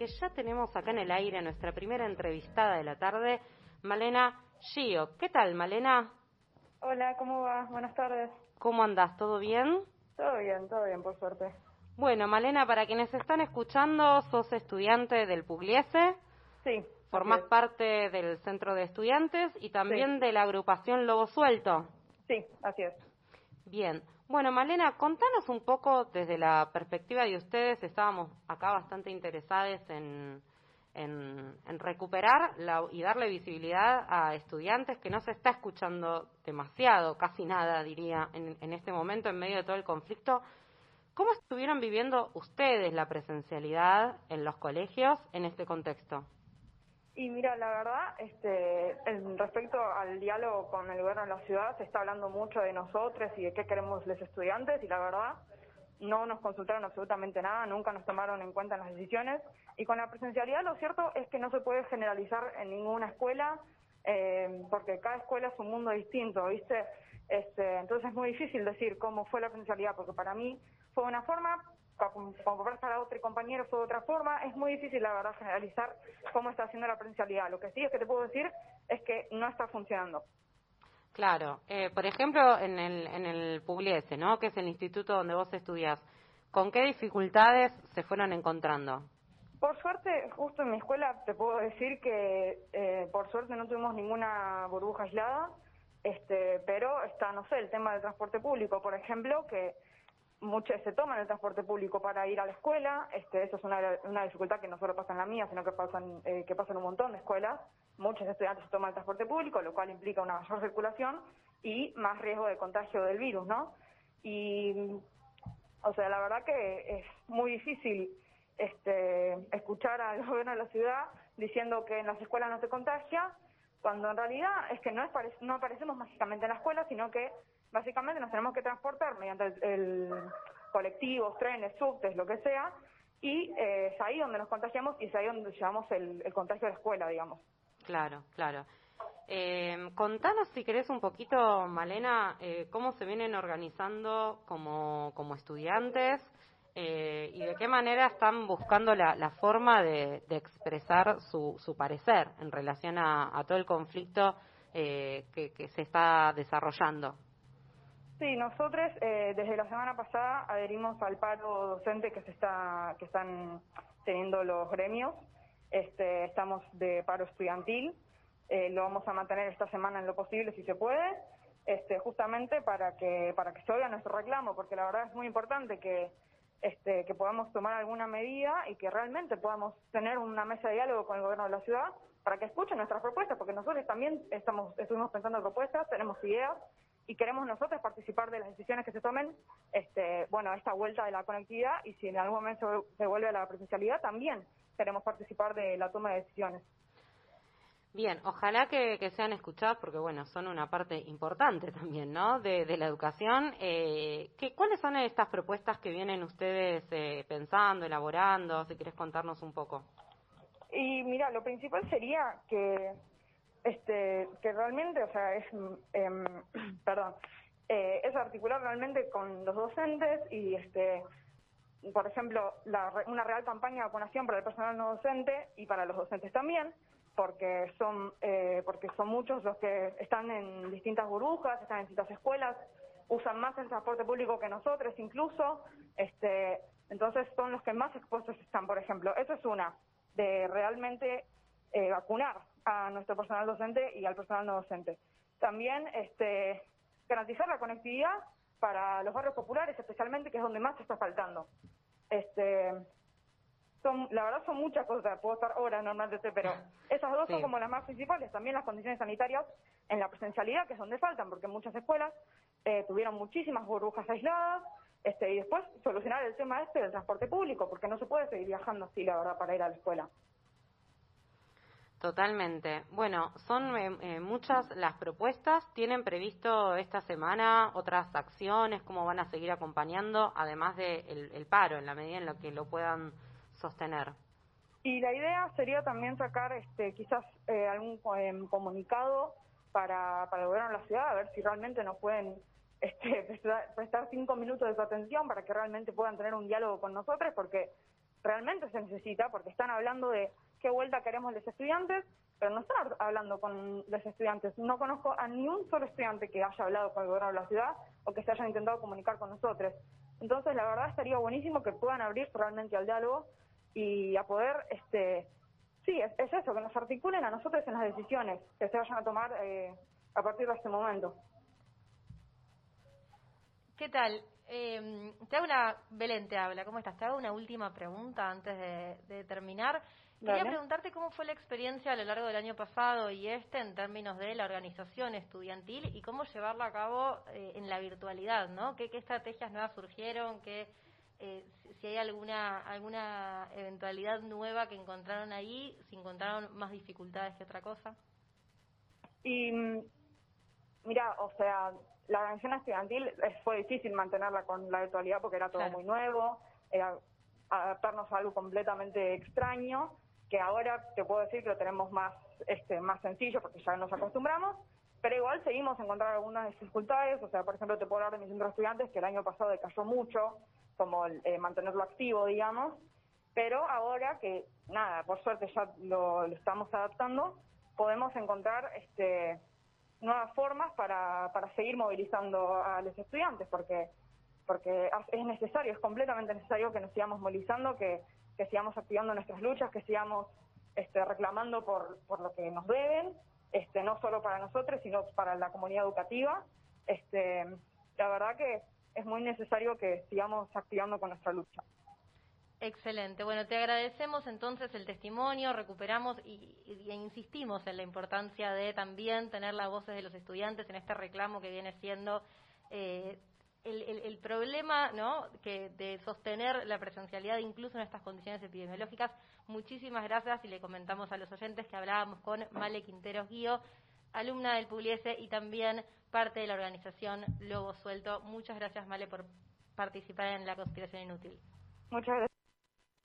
que ya tenemos acá en el aire nuestra primera entrevistada de la tarde, Malena Gio. ¿Qué tal, Malena? Hola, ¿cómo va? Buenas tardes. ¿Cómo andás? ¿Todo bien? Todo bien, todo bien, por suerte. Bueno, Malena, para quienes están escuchando, sos estudiante del Pugliese. Sí. Formás parte del centro de estudiantes y también de la agrupación Lobo Suelto. Sí, así es. Bien. Bueno, Malena, contanos un poco desde la perspectiva de ustedes. Estábamos acá bastante interesados en, recuperar y darle visibilidad a estudiantes que no se está escuchando demasiado, casi nada, diría, en, en este momento, en medio de todo el conflicto. ¿Cómo estuvieron viviendo ustedes la presencialidad en los colegios en este contexto? Y mira, la verdad, este, respecto al diálogo con el gobierno de la ciudad, se está hablando mucho de nosotros y de qué queremos los estudiantes y la verdad no nos consultaron absolutamente nada, nunca nos tomaron en cuenta en las decisiones y con la presencialidad lo cierto es que no se puede generalizar en ninguna escuela eh, porque cada escuela es un mundo distinto, ¿viste? Este, entonces es muy difícil decir cómo fue la presencialidad porque para mí fue una forma, como para otro compañero fue de otra forma, es muy difícil la verdad generalizar cómo está haciendo la presencialidad. Lo que sí es que te puedo decir es que no está funcionando. Claro, eh, por ejemplo, en el, en el Pugliese, ¿no? Que es el instituto donde vos estudias, ¿con qué dificultades se fueron encontrando? Por suerte, justo en mi escuela te puedo decir que eh, por suerte no tuvimos ninguna burbuja aislada, este, pero está, no sé, el tema del transporte público, por ejemplo, que muchos se toman el transporte público para ir a la escuela, este, eso es una, una dificultad que no solo pasa en la mía, sino que pasa en, eh, que en un montón de escuelas. Muchos estudiantes se toman el transporte público, lo cual implica una mayor circulación y más riesgo de contagio del virus, ¿no? Y, o sea, la verdad que es muy difícil este, escuchar al gobierno de la ciudad diciendo que en las escuelas no se contagia, cuando en realidad es que no, es, no aparecemos mágicamente en la escuela, sino que básicamente nos tenemos que transportar mediante el, colectivos, trenes, subtes, lo que sea, y eh, es ahí donde nos contagiamos y es ahí donde llevamos el, contagio a la escuela, digamos. Claro, claro. Eh, contanos si querés un poquito, Malena, eh, cómo se vienen organizando como, como estudiantes eh, y de qué manera están buscando la, forma de, expresar su, su, parecer en relación a, todo el conflicto que, que se está desarrollando. Sí, nosotros eh, desde la semana pasada adherimos al paro docente que se está que están teniendo los gremios. Este, estamos de paro estudiantil. Eh, lo vamos a mantener esta semana en lo posible si se puede, este, justamente para que para que se oiga nuestro reclamo, porque la verdad es muy importante que este, que podamos tomar alguna medida y que realmente podamos tener una mesa de diálogo con el gobierno de la ciudad para que escuchen nuestras propuestas, porque nosotros también estamos estuvimos pensando en propuestas, tenemos ideas y queremos nosotros participar de las decisiones que se tomen, este, bueno, esta vuelta de la conectividad y si en algún momento se vuelve a la presencialidad, también queremos participar de la toma de decisiones. Bien, ojalá que, sean escuchados porque, bueno, son una parte importante también, ¿no?, de, la educación. Eh, ¿qué, ¿Cuáles son estas propuestas que vienen ustedes eh, pensando, elaborando? Si quieres contarnos un poco. Y mira, lo principal sería que este, que realmente, o sea, es, em, perdón, eh, es articular realmente con los docentes y, este, por ejemplo, la, una real campaña de vacunación para el personal no docente y para los docentes también, porque son, eh, porque son muchos los que están en distintas burbujas, están en distintas escuelas, usan más el transporte público que nosotros incluso, este, entonces son los que más expuestos están, por ejemplo. Eso es una, de realmente eh, vacunar a nuestro personal docente y al personal no docente. También este, garantizar la conectividad para los barrios populares, especialmente, que es donde más está faltando. Este, son, la verdad son muchas cosas, puedo estar horas normalmente, pero esas dos son como las más principales. También las condiciones sanitarias en la presencialidad, que es donde faltan, porque muchas escuelas eh, tuvieron muchísimas burbujas aisladas, este, y después solucionar el tema este del transporte público, porque no se puede seguir viajando así, la verdad, para ir a la escuela. Totalmente. Bueno, son eh, eh, muchas las propuestas. ¿Tienen previsto esta semana otras acciones? ¿Cómo van a seguir acompañando? Además del de el paro, en la medida en la que lo puedan sostener. Y la idea sería también sacar este, quizás eh, algún em, comunicado para, el gobierno de la ciudad, a ver si realmente nos pueden este, prestar cinco minutos de su atención para que realmente puedan tener un diálogo con nosotros, porque realmente se necesita, porque están hablando de qué vuelta queremos los estudiantes, pero no están hablando con los estudiantes. No conozco a ni un solo estudiante que haya hablado con el gobierno de la ciudad o que se haya intentado comunicar con nosotros. Entonces, la verdad estaría buenísimo que puedan abrir realmente al diálogo y a poder, este, sí, es, eso, que nos articulen a nosotros en las decisiones que se vayan a tomar eh, a partir de este momento. ¿Qué tal? Eh, te hago una, Belén te habla, ¿cómo estás? Te hago una última pregunta antes de, terminar. Quería preguntarte cómo fue la experiencia a lo largo del año pasado y este en términos de la organización estudiantil y cómo llevarla a cabo eh, en la virtualidad, ¿no? ¿Qué, estrategias nuevas surgieron? ¿Qué, eh, si hay alguna alguna eventualidad nueva que encontraron ahí, si encontraron más dificultades que otra cosa. Y mm, mira, o sea, la organización estudiantil fue difícil mantenerla con la virtualidad porque era todo muy nuevo, era adaptarnos a algo completamente extraño, que ahora te puedo decir que lo tenemos más, este, más sencillo porque ya nos acostumbramos, pero igual seguimos encontrando algunas dificultades, o sea, por ejemplo, te puedo hablar de mi centro de estudiantes que el año pasado decayó mucho, como eh, mantenerlo activo, digamos, pero ahora que, nada, por suerte ya lo, lo estamos adaptando, podemos encontrar este nuevas formas para, para seguir movilizando a los estudiantes, porque porque es necesario, es completamente necesario que nos sigamos movilizando, que, que sigamos activando nuestras luchas, que sigamos este, reclamando por, por lo que nos deben, este, no solo para nosotros, sino para la comunidad educativa. Este, la verdad que es muy necesario que sigamos activando con nuestra lucha. Excelente. Bueno, te agradecemos entonces el testimonio, recuperamos y, insistimos en la importancia de también tener las voces de los estudiantes en este reclamo que viene siendo eh, el, problema ¿no? que de sostener la presencialidad incluso en estas condiciones epidemiológicas. Muchísimas gracias y le comentamos a los oyentes que hablábamos con Male Quinteros Guío, alumna del Pugliese y también parte de la organización Lobo Suelto. Muchas gracias, Male, por participar en la conspiración inútil. Muchas gracias.